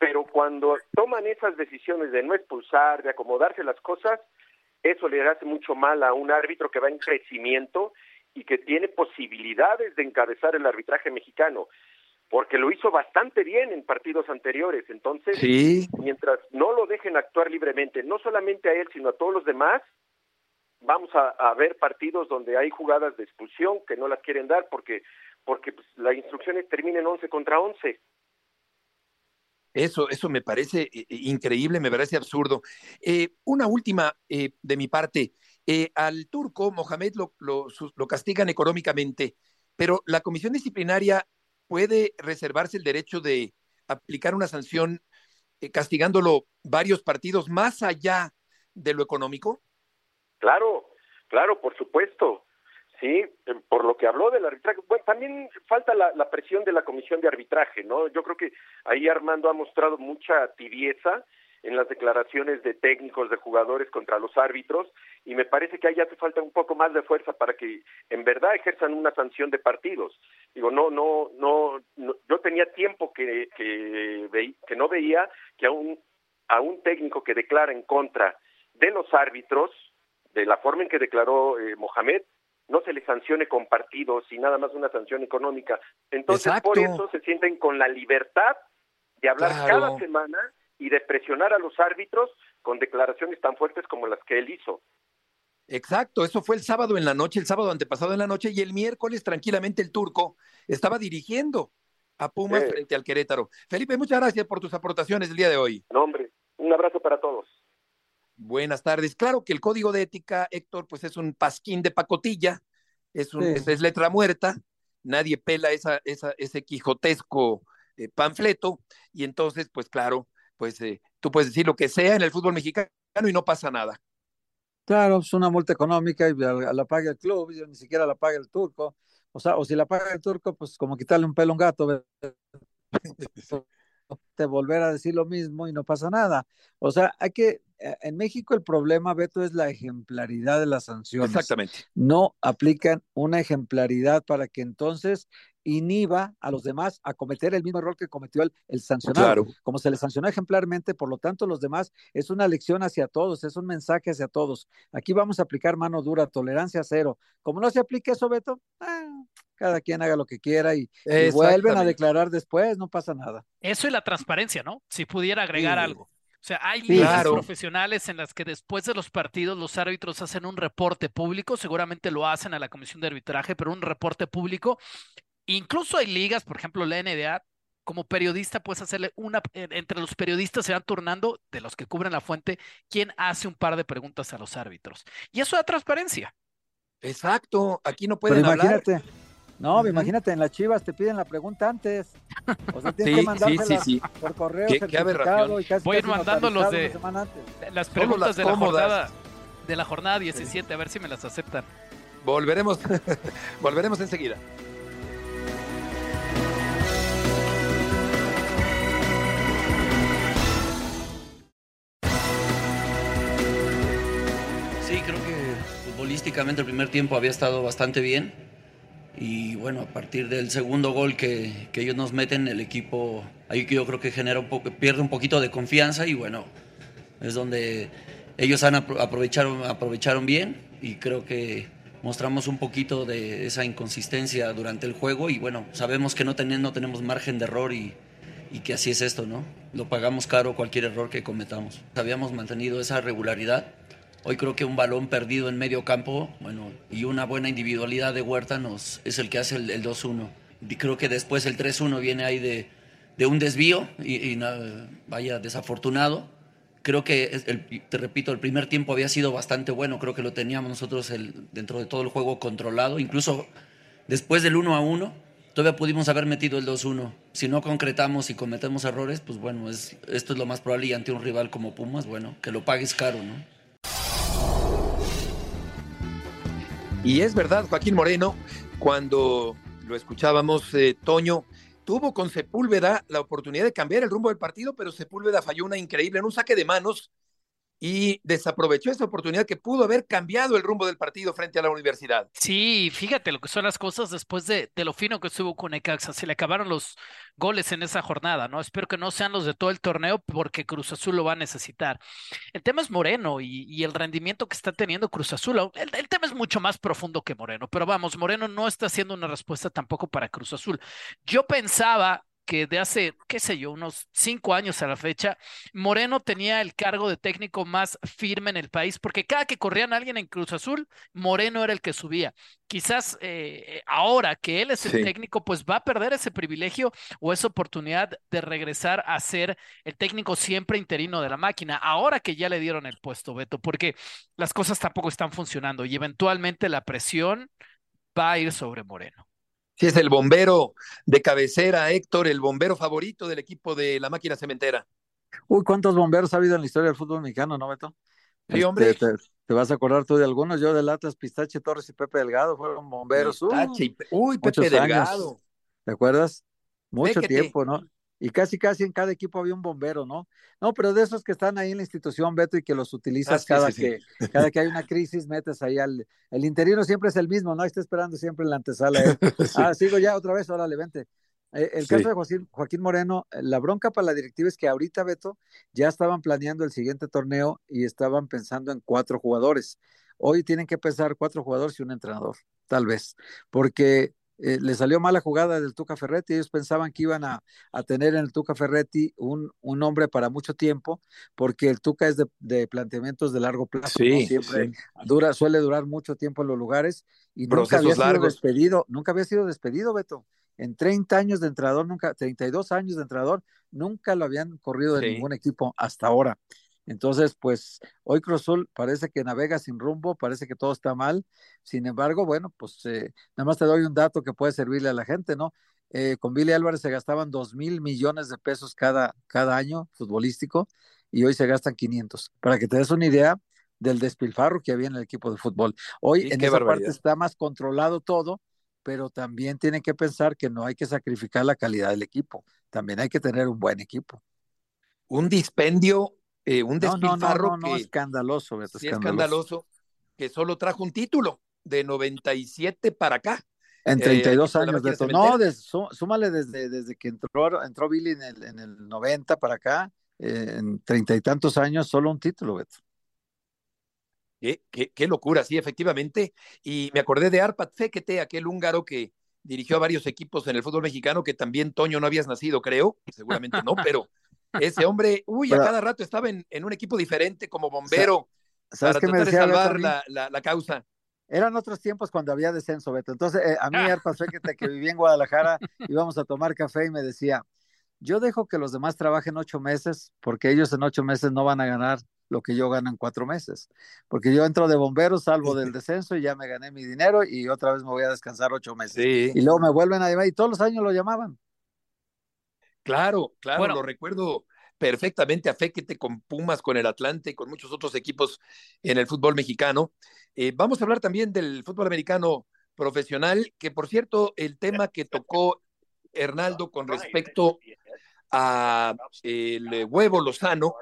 Pero cuando toman esas decisiones de no expulsar, de acomodarse las cosas, eso le hace mucho mal a un árbitro que va en crecimiento y que tiene posibilidades de encabezar el arbitraje mexicano, porque lo hizo bastante bien en partidos anteriores. Entonces, Sí. mientras no lo dejen actuar libremente, no solamente a él, sino a todos los demás, vamos a, a ver partidos donde hay jugadas de expulsión que no las quieren dar porque porque pues, la instrucción es terminen 11 contra 11. Eso, eso me parece eh, increíble, me parece absurdo. Eh, una última eh, de mi parte. Eh, al turco, Mohamed, lo, lo, lo castigan económicamente, pero la comisión disciplinaria puede reservarse el derecho de aplicar una sanción eh, castigándolo varios partidos más allá de lo económico. Claro, claro, por supuesto. Sí, por lo que habló del arbitraje. Bueno, también falta la, presión de la comisión de arbitraje, ¿no? Yo creo que ahí Armando ha mostrado mucha tibieza en las declaraciones de técnicos, de jugadores contra los árbitros, y me parece que ahí hace falta un poco más de fuerza para que en verdad ejerzan una sanción de partidos. Digo, no, no, no, yo tenía tiempo que, que, veí- que no veía que a un, a un técnico que declara en contra de los árbitros, de la forma en que declaró eh, Mohamed, no se le sancione con partidos y nada más una sanción económica. Entonces, por eso se sienten con la libertad de hablar Claro. cada semana y de presionar a los árbitros con declaraciones tan fuertes como las que él hizo. Exacto, eso fue el sábado en la noche, el sábado antepasado en la noche, y el miércoles tranquilamente el turco estaba dirigiendo a Pumas Sí. frente al Querétaro. Felipe, muchas gracias por tus aportaciones el día de hoy. No, hombre, un abrazo para todos. Buenas tardes. Claro que el código de ética, Héctor, pues es un pasquín de pacotilla, es, un, Sí. es, es letra muerta, nadie pela esa, esa, ese quijotesco eh, panfleto, y entonces, pues claro, pues eh, tú puedes decir lo que sea en el fútbol mexicano y no pasa nada. Claro, es una multa económica y la, la paga el club, y ni siquiera la paga el turco. O sea, o si la paga el turco, pues como quitarle un pelo a un gato, te volver a decir lo mismo y no pasa nada. O sea, hay que, en México el problema, Beto, es la ejemplaridad de las sanciones. Exactamente. No aplican una ejemplaridad para que entonces inhiba a los demás a cometer el mismo error que cometió el, el sancionado. Claro. Como se le sancionó ejemplarmente, por lo tanto, los demás es una lección hacia todos, es un mensaje hacia todos. Aquí vamos a aplicar mano dura, tolerancia cero. Como no se aplique eso, Beto, ah, cada quien haga lo que quiera y, y vuelven a declarar después, no pasa nada. Eso y la transparencia, ¿no? Si pudiera agregar Sí. algo. O sea, hay Sí, ligas Claro. profesionales en las que después de los partidos los árbitros hacen un reporte público, seguramente lo hacen a la comisión de arbitraje, pero un reporte público. Incluso hay ligas, por ejemplo, la NBA, como periodista puedes hacerle una, entre los periodistas se van turnando, de los que cubren la fuente, quién hace un par de preguntas a los árbitros. Y eso da transparencia. Exacto, aquí no Pero pueden hablar. No, Ujú. imagínate, en las chivas te piden la pregunta antes. O sea, tienes Sí, que sí, sí, mandársela sí. por correo Qué- qué aberración. y casi, Voy a ir mandando los de-. Las preguntas las de la jornada, de la jornada 17, a ver si me las aceptan. Volveremos, volveremos enseguida. Sí, creo que futbolísticamente el primer tiempo había estado bastante bien. Y bueno, a partir del segundo gol que, que ellos nos meten, el equipo ahí que yo creo que genera un poco, pierde un poquito de confianza y bueno, es donde ellos han apro- aprovecharon, aprovecharon bien y creo que mostramos un poquito de esa inconsistencia durante el juego y bueno, sabemos que no, ten- no tenemos margen de error y, y que así es esto, ¿no? Lo pagamos caro cualquier error que cometamos. Habíamos mantenido esa regularidad Hoy creo que un balón perdido en medio campo, bueno, y una buena individualidad de Huerta nos, es el que hace el, 2-1. Creo que después el 3-1 viene ahí de, un desvío y, vaya desafortunado. Creo que, te repito, el primer tiempo había sido bastante bueno, creo que lo teníamos nosotros el, dentro de todo el juego controlado, incluso después del 1 1 todavía pudimos haber metido el 2-1. Si no concretamos y cometemos errores, pues bueno, es, esto es lo más probable y ante un rival como Pumas, bueno, que lo pagues caro, ¿no? Y es verdad, Joaquín Moreno, cuando lo escuchábamos, eh, Toño, tuvo con Sepúlveda la oportunidad de cambiar el rumbo del partido, pero Sepúlveda falló una increíble en un saque de manos y desaprovechó esa oportunidad que pudo haber cambiado el rumbo del partido frente a la universidad. Sí, fíjate lo que son las cosas después de, de lo fino que estuvo con Ecaxa. Se le acabaron los goles en esa jornada, ¿no? Espero que no sean los de todo el torneo porque Cruz Azul lo va a necesitar. El tema es Moreno y, el rendimiento que está teniendo Cruz Azul. El, el, tema es mucho más profundo que Moreno, pero vamos, Moreno no está haciendo una respuesta tampoco para Cruz Azul. Yo pensaba que de hace, qué sé yo, unos cinco años a la fecha, Moreno tenía el cargo de técnico más firme en el país, porque cada que corrían alguien en Cruz Azul, Moreno era el que subía. Quizás eh, ahora que él es el técnico, pues va a perder ese privilegio o esa oportunidad de regresar a ser el técnico siempre interino de la máquina, ahora que ya le dieron el puesto, Beto, porque las cosas tampoco están funcionando y eventualmente la presión va a ir sobre Moreno. Sí, es el bombero de cabecera, Héctor, el bombero favorito del equipo de la máquina cementera. Uy, ¿cuántos bomberos ha habido en la historia del fútbol mexicano, no, Beto? Sí, este, hombre. te, vas a acordar tú de algunos? Yo del Atlas, Pistache Torres y Pepe Delgado fueron bomberos. uy, Pepe Delgado. ¿Te acuerdas? Mucho tiempo, ¿no? Y casi casi en cada equipo había un bombero, ¿no? No, pero de esos que están ahí en la institución, Beto, y que los utilizas ah, cada, que, cada que hay una crisis, metes ahí al... El interino siempre es el mismo, ¿no? Está esperando siempre en la antesala. ¿eh? Ah, sigo ya otra vez, órale, vente. Eh, el caso de Joaquín, Joaquín, Moreno, la bronca para la directiva es que ahorita, Beto, ya estaban planeando el siguiente torneo y estaban pensando en cuatro jugadores. Hoy tienen que pensar cuatro jugadores y un entrenador, tal vez, porque eh, le salió mala jugada del Tuca Ferretti. Ellos pensaban que iban a, tener en el Tuca Ferretti un, un, hombre para mucho tiempo, porque el Tuca es de, planteamientos de largo plazo. Siempre dura, suele durar mucho tiempo en los lugares y nunca había sido despedido, nunca había sido despedido, Beto. En 30 años de entrenador, nunca, 32 años de entrenador, nunca lo habían corrido de ningún equipo hasta ahora. Entonces, pues hoy Cruzul parece que navega sin rumbo, parece que todo está mal. Sin embargo, bueno, pues eh, nada más te doy un dato que puede servirle a la gente, ¿no? Eh, con Billy Álvarez se gastaban dos mil millones de pesos cada, cada año futbolístico y hoy se gastan 500. Para que te des una idea del despilfarro que había en el equipo de fútbol. Hoy en esa parte está más controlado todo, pero también tienen que pensar que no hay que sacrificar la calidad del equipo. También hay que tener un buen equipo. Un dispendio eh, un despilfarro no, no, no, que, escandaloso, escandaloso. que solo trajo un título de 97 para acá. En 32 eh, años de, No, súmale desde, desde que entró, entró Billy en el, en el 90 para acá, eh, en treinta y tantos años, solo un título, Beto. Qué, qué, qué, locura, sí, efectivamente. Y me acordé de Arpat Fekete, aquel húngaro que dirigió a varios equipos en el fútbol mexicano, que también Toño no habías nacido, creo, seguramente no, pero ese hombre, uy, a cada rato estaba en, un equipo diferente como bombero ¿sabes para tratar de salvar la, la, causa. Eran otros tiempos cuando había descenso, Beto. Entonces, eh, a mí ah. pasó que, que vivía en Guadalajara, íbamos a tomar café y me decía, yo dejo que los demás trabajen ocho meses porque ellos en ocho meses no van a ganar lo que yo gano en cuatro meses. Porque yo entro de bombero, salvo del descenso y ya me gané mi dinero y otra vez me voy a descansar ocho meses. Y luego me vuelven a llamar y todos los años lo llamaban. Claro, claro, lo recuerdo perfectamente a Féquete con Pumas, con el Atlante, con muchos otros equipos en el fútbol mexicano. Eh, vamos a hablar también del fútbol americano profesional, que por cierto, el tema que tocó Hernaldo con respecto a el huevo Lozano,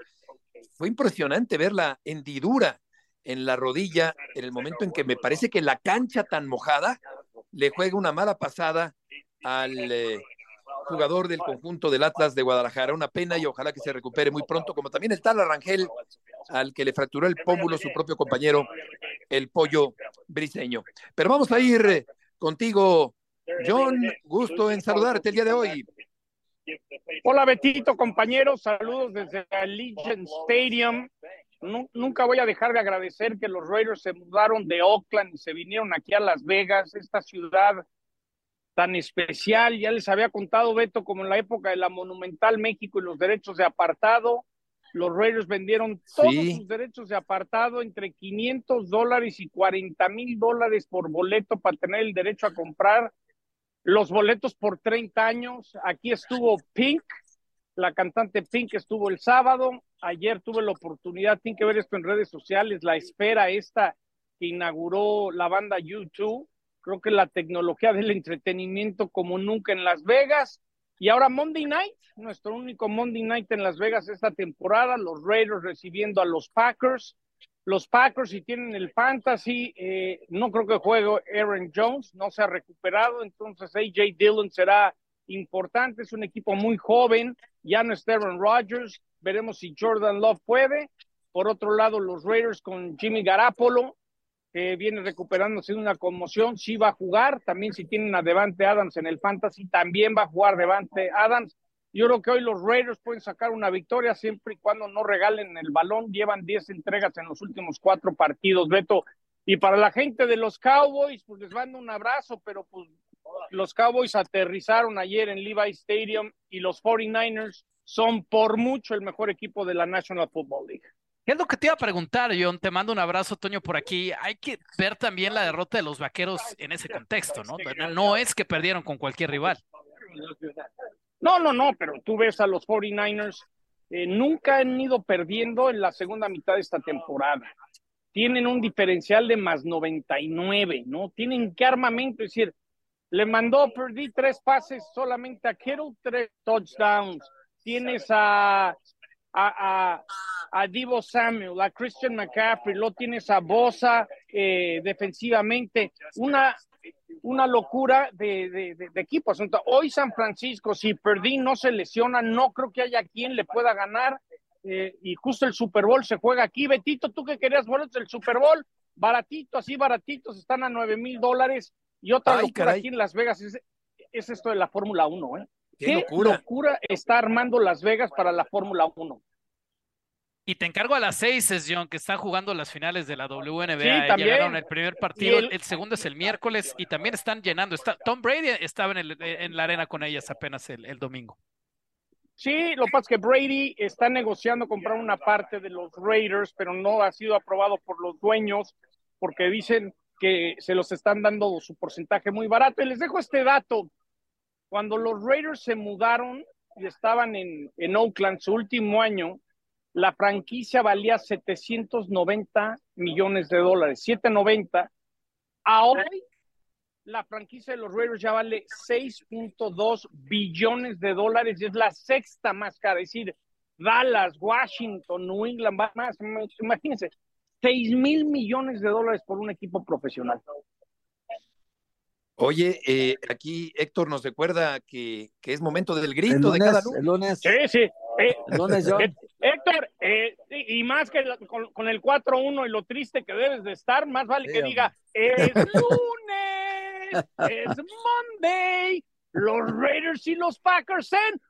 fue impresionante ver la hendidura en la rodilla en el momento en que me parece que la cancha tan mojada le juega una mala pasada al eh, jugador del conjunto del Atlas de Guadalajara. Una pena y ojalá que se recupere muy pronto, como también el tal Arrangel, al que le fracturó el pómulo su propio compañero, el pollo briseño. Pero vamos a ir eh, contigo, John. Gusto en saludarte el día de hoy. Hola Betito, compañeros, saludos desde Legion Stadium nunca voy a dejar de agradecer que los Raiders se mudaron de Oakland y se vinieron aquí a Las Vegas, esta ciudad tan especial. Ya les había contado, Beto, como en la época de la Monumental México y los derechos de apartado. Los Raiders vendieron todos sus derechos de apartado entre 500 dólares y 40 mil dólares por boleto para tener el derecho a comprar los boletos por 30 años. Aquí estuvo Pink, la cantante Pink estuvo el sábado. Ayer tuve la oportunidad, tienen que ver esto en redes sociales, la espera esta que inauguró la banda YouTube. Creo que la tecnología del entretenimiento como nunca en Las Vegas. Y ahora Monday Night, nuestro único Monday Night en Las Vegas esta temporada, los Raiders recibiendo a los Packers. Los Packers, si tienen el fantasy, eh, no creo que juegue Aaron Jones, no se ha recuperado, entonces AJ Dillon será importante, es un equipo muy joven, ya no está Aaron Rodgers, veremos si Jordan Love puede. Por otro lado, los Raiders con Jimmy Garapolo, que viene recuperándose de una conmoción, sí va a jugar. También si tienen a Devante Adams en el Fantasy, también va a jugar Devante Adams. Yo creo que hoy los Raiders pueden sacar una victoria siempre y cuando no regalen el balón. Llevan 10 entregas en los últimos cuatro partidos, Beto. Y para la gente de los Cowboys, pues les mando un abrazo, pero pues los Cowboys aterrizaron ayer en Levi Stadium y los 49ers son por mucho el mejor equipo de la National Football League. ¿Qué es lo que te iba a preguntar, John? Te mando un abrazo, Toño, por aquí. Hay que ver también la derrota de los vaqueros en ese contexto, ¿no? No es que perdieron con cualquier rival. No, no, no, pero tú ves a los 49ers, eh, nunca han ido perdiendo en la segunda mitad de esta temporada. Tienen un diferencial de más 99, ¿no? Tienen qué armamento, es decir, le mandó, perdí tres pases solamente a Kittle, tres touchdowns. Tienes a a, a, Divo Samuel, a Christian McCaffrey, lo tienes a Bosa eh, defensivamente, una, una locura de, de, de, equipos. Hoy San Francisco, si Perdí no se lesiona, no creo que haya quien le pueda ganar. Eh, y justo el Super Bowl se juega aquí. Betito, tú que querías boletos del Super Bowl, baratito, así baratitos, están a nueve mil dólares. Y otra locura aquí en Las Vegas es, es esto de la Fórmula 1, ¿eh? Qué, locura. está armando Las Vegas para la Fórmula 1. Y te encargo a las seis, es John, que están jugando las finales de la WNBA. Sí, Llegaron el primer partido, el... segundo es el miércoles y también están llenando. Está, Tom Brady estaba en, el, en la arena con ellas apenas el, el, domingo. Sí, lo que pasa es que Brady está negociando comprar una parte de los Raiders, pero no ha sido aprobado por los dueños porque dicen que se los están dando su porcentaje muy barato. Y les dejo este dato. Cuando los Raiders se mudaron y estaban en, en Oakland su último año, la franquicia valía 790 millones de dólares, 790. Ahora la franquicia de los Raiders ya vale 6.2 billones de dólares y es la sexta más cara. Es decir, Dallas, Washington, New England, más, imagínense, 6 mil millones de dólares por un equipo profesional. Oye, eh, aquí Héctor nos recuerda que, que, es momento del grito de cada lunes. Sí, sí. Eh, eh, Héctor, y más que con, el 4-1 y lo triste que debes de estar, más vale que diga, es lunes, es Monday, los Raiders y los Packers en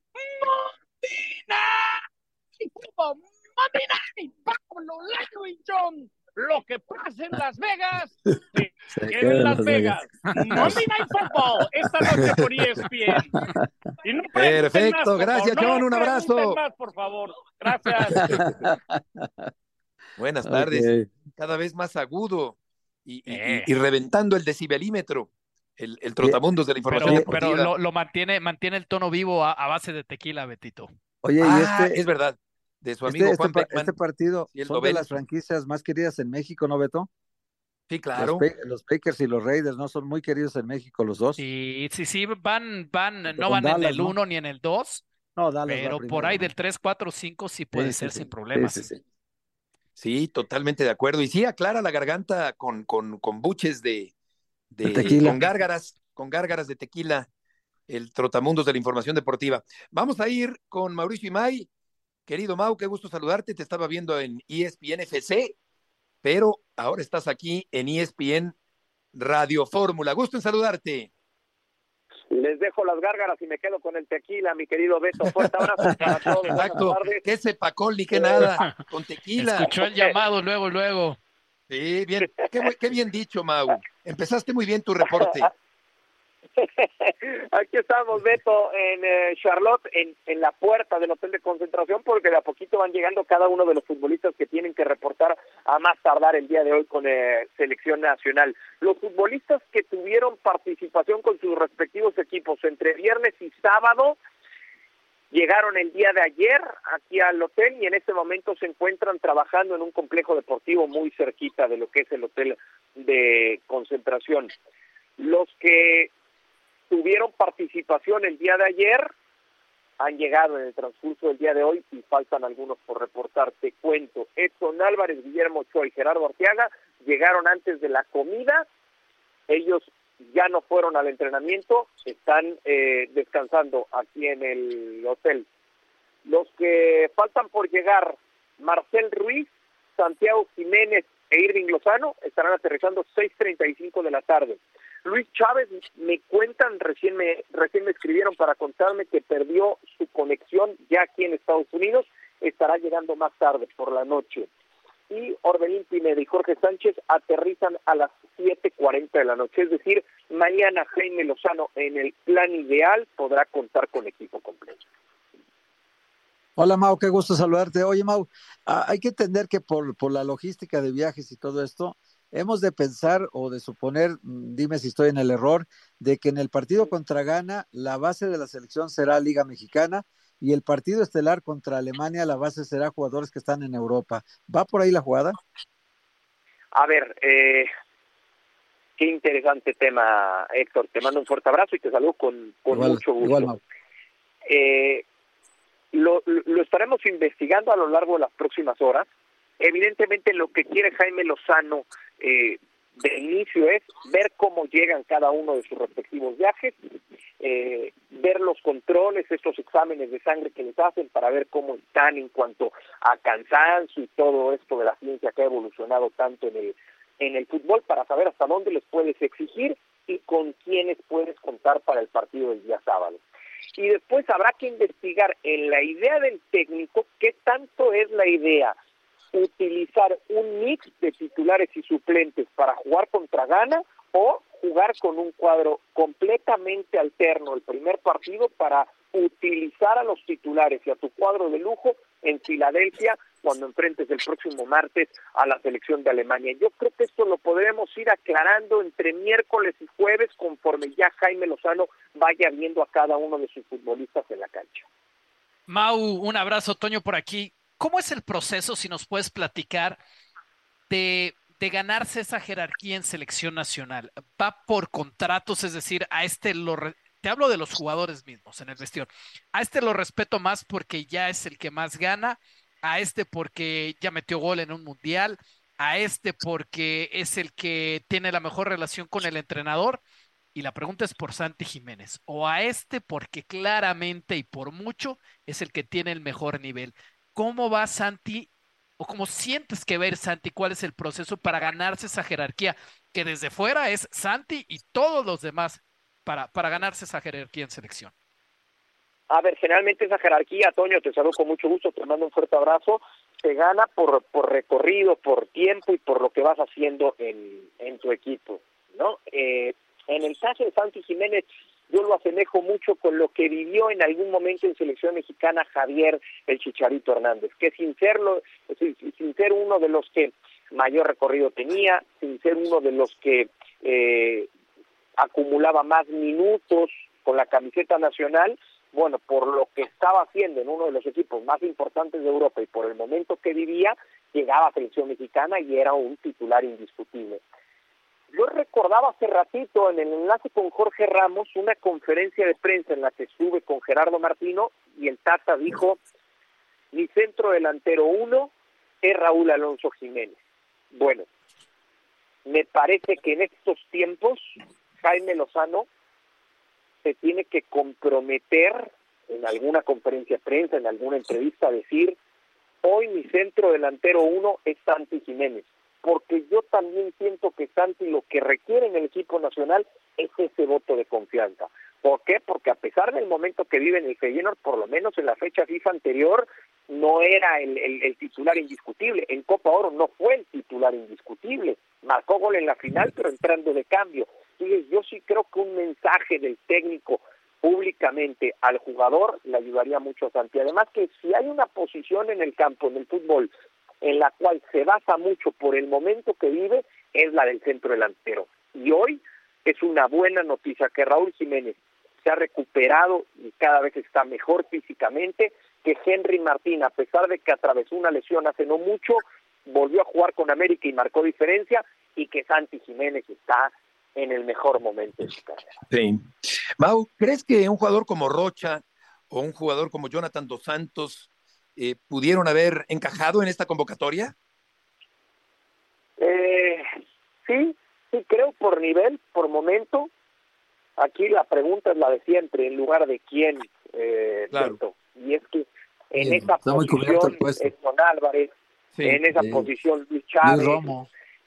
Monday Night. Monday Night, Pablo y John lo que pasa en Las Vegas, se en Las Vegas. Monday Night Football, esta noche por ESPN. Perfecto, gracias John, un abrazo. Más, por favor, gracias. Buenas tardes, cada vez más agudo y, y, reventando el decibelímetro. El, el trotamundos de la información pero, pero lo, mantiene, mantiene el tono vivo a, base de tequila, Betito. Oye, y ah, este, es verdad de su este, amigo este, Juan este, partido son de las franquicias más queridas en México, ¿no, Beto? Sí, claro. Los, Packers y los Raiders, ¿no? Son muy queridos en México los dos. Sí, sí, sí, van, van, no van en el 1 ni en el 2. No, Dallas Pero por ahí del 3, 4, 5 sí puede ser sin problemas. Sí, totalmente de acuerdo. Y sí, aclara la garganta con, con, con buches de, de, tequila. con gárgaras, con gárgaras de tequila, el trotamundos de la información deportiva. Vamos a ir con Mauricio Imay Querido Mau, qué gusto saludarte. Te estaba viendo en ESPN FC, pero ahora estás aquí en ESPN Radio Fórmula. Gusto en saludarte. Les dejo las gárgaras y me quedo con el tequila, mi querido Beto. Fuerte abrazo para todos. Exacto. ¿Qué cepacol ni qué nada? Con tequila. Escuchó el llamado luego, luego. Sí, bien. Qué, qué bien dicho, Mau. Empezaste muy bien tu reporte. Aquí estamos, Beto, en eh, Charlotte, en, la puerta del hotel de concentración, porque de a poquito van llegando cada uno de los futbolistas que tienen que reportar a más tardar el día de hoy con eh, selección nacional. Los futbolistas que tuvieron participación con sus respectivos equipos entre viernes y sábado llegaron el día de ayer aquí al hotel y en este momento se encuentran trabajando en un complejo deportivo muy cerquita de lo que es el hotel de concentración. Los que tuvieron participación el día de ayer han llegado en el transcurso del día de hoy y faltan algunos por reportar. Te cuento, Edson Álvarez, Guillermo Ochoa y Gerardo Arteaga llegaron antes de la comida. Ellos ya no fueron al entrenamiento, están eh, descansando aquí en el hotel. Los que faltan por llegar, Marcel Ruiz, Santiago Jiménez e Irving Lozano, estarán aterrizando 6.35 de la tarde. Luis Chávez, me cuentan, recién me, recién me escribieron para contarme que perdió su conexión ya aquí en Estados Unidos, estará llegando más tarde, por la noche. Y Orbelín Pineda y Jorge Sánchez aterrizan a las 7.40 de la noche, es decir, mañana Jaime Lozano en el plan ideal podrá contar con equipo completo. Hola Mau, qué gusto saludarte. Oye Mau, ah, hay que entender que por, por la logística de viajes y todo esto, hemos de pensar o de suponer, mm, dime si estoy en el error, de que en el partido contra Ghana la base de la selección será Liga Mexicana y el partido estelar contra Alemania la base será jugadores que están en Europa. ¿Va por ahí la jugada? A ver, eh, qué interesante tema, Héctor. Te mando un fuerte abrazo y te saludo con, con Igual- mucho gusto. igual. Eh, lo, lo estaremos investigando a lo largo de las próximas horas. Evidentemente lo que quiere Jaime Lozano eh, de inicio es ver cómo llegan cada uno de sus respectivos viajes, eh, ver los controles, estos exámenes de sangre que les hacen para ver cómo están en cuanto a cansancio y todo esto de la ciencia que ha evolucionado tanto en el, en el fútbol para saber hasta dónde les puedes exigir y con quiénes puedes contar para el partido del día sábado. Y después habrá que investigar en la idea del técnico qué tanto es la idea utilizar un mix de titulares y suplentes para jugar contra Ghana o jugar con un cuadro completamente alterno el primer partido para utilizar a los titulares y a tu cuadro de lujo en Filadelfia cuando enfrentes el próximo martes a la selección de Alemania. Yo creo que esto lo podremos ir aclarando entre miércoles y jueves conforme ya Jaime Lozano vaya viendo a cada uno de sus futbolistas en la cancha. Mau, un abrazo, Toño, por aquí. ¿Cómo es el proceso, si nos puedes platicar, de, ganarse esa jerarquía en selección nacional? ¿Va por contratos? Es decir, a este lo... Te hablo de los jugadores mismos en el vestidor. A este lo respeto más porque ya es el que más gana, a este porque ya metió gol en un mundial, a este porque es el que tiene la mejor relación con el entrenador. Y la pregunta es por Santi Jiménez, o a este porque claramente y por mucho es el que tiene el mejor nivel. ¿Cómo va Santi o cómo sientes que ver Santi? ¿Cuál es el proceso para ganarse esa jerarquía? Que desde fuera es Santi y todos los demás para, para ganarse esa jerarquía en selección. A ver, generalmente esa jerarquía, Toño, te saludo con mucho gusto, te mando un fuerte abrazo, se gana por, por recorrido, por tiempo y por lo que vas haciendo en, en tu equipo, ¿no? Eh, en el caso de Santi Jiménez, yo lo asemejo mucho con lo que vivió en algún momento en selección mexicana Javier el Chicharito Hernández, que sin serlo, sin, ser uno de los que mayor recorrido tenía, sin ser uno de los que eh, acumulaba más minutos con la camiseta nacional, bueno, por lo que estaba haciendo en uno de los equipos más importantes de Europa y por el momento que vivía, llegaba a selección mexicana y era un titular indiscutible. Yo recordaba hace ratito en el enlace con Jorge Ramos una conferencia de prensa en la que estuve con Gerardo Martino y el Tata dijo, mi centro delantero uno es Raúl Alonso Jiménez. Bueno, me parece que en estos tiempos Jaime Lozano se tiene que comprometer en alguna conferencia de prensa, en alguna entrevista, a decir, hoy mi centro delantero uno es Santi Jiménez. Porque yo también siento que Santi lo que requiere en el equipo nacional es ese voto de confianza. ¿Por qué? Porque a pesar del momento que vive en el Feyenoord, por lo menos en la fecha FIFA anterior, no era el, el, titular indiscutible. En Copa Oro no fue el titular indiscutible. Marcó gol en la final, pero entrando de cambio. Yo sí creo que un mensaje del técnico públicamente al jugador le ayudaría mucho a Santi. Además que si hay una posición en el campo, en el fútbol, en la cual se basa mucho por el momento que vive, es la del centro delantero. Y hoy es una buena noticia que Raúl Jiménez se ha recuperado y cada vez está mejor físicamente, que Henry Martín, a pesar de que atravesó una lesión hace no mucho, volvió a jugar con América y marcó diferencia, y que Santi Jiménez está en el mejor momento de su carrera. Sí. Mau, ¿crees que un jugador como Rocha o un jugador como Jonathan Dos Santos eh, pudieron haber encajado en esta convocatoria? Eh, sí, sí, creo por nivel, por momento. Aquí la pregunta es la de siempre, en lugar de quién, eh, Y es que en esa posición Edson Álvarez, en esa posición Luis Chávez,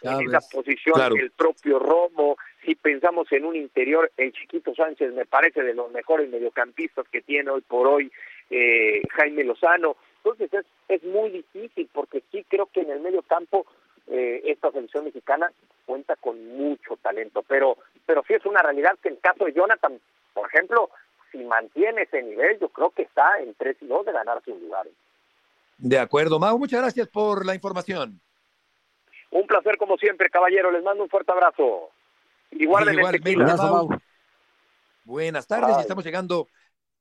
en esa posición el propio Romo, si pensamos en un interior, el chiquito Sánchez me parece de los mejores mediocampistas que tiene hoy por hoy eh, Jaime Lozano. Entonces es, es muy difícil porque sí creo que en el medio campo eh, esta selección mexicana cuenta con mucho talento, pero, pero sí es una realidad que el caso de Jonathan, por ejemplo, si mantiene ese nivel, yo creo que está en 3 y 2 de ganarse un lugar. De acuerdo, Mau, muchas gracias por la información. Un placer como siempre, caballero, les mando un fuerte abrazo. Y guarden Buenas tardes, y estamos llegando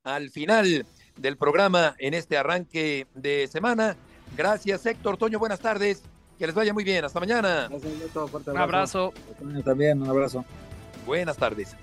al final del programa en este arranque de semana. Gracias, Héctor Toño, buenas tardes. Que les vaya muy bien. Hasta mañana. Un abrazo. También, un abrazo. Buenas tardes.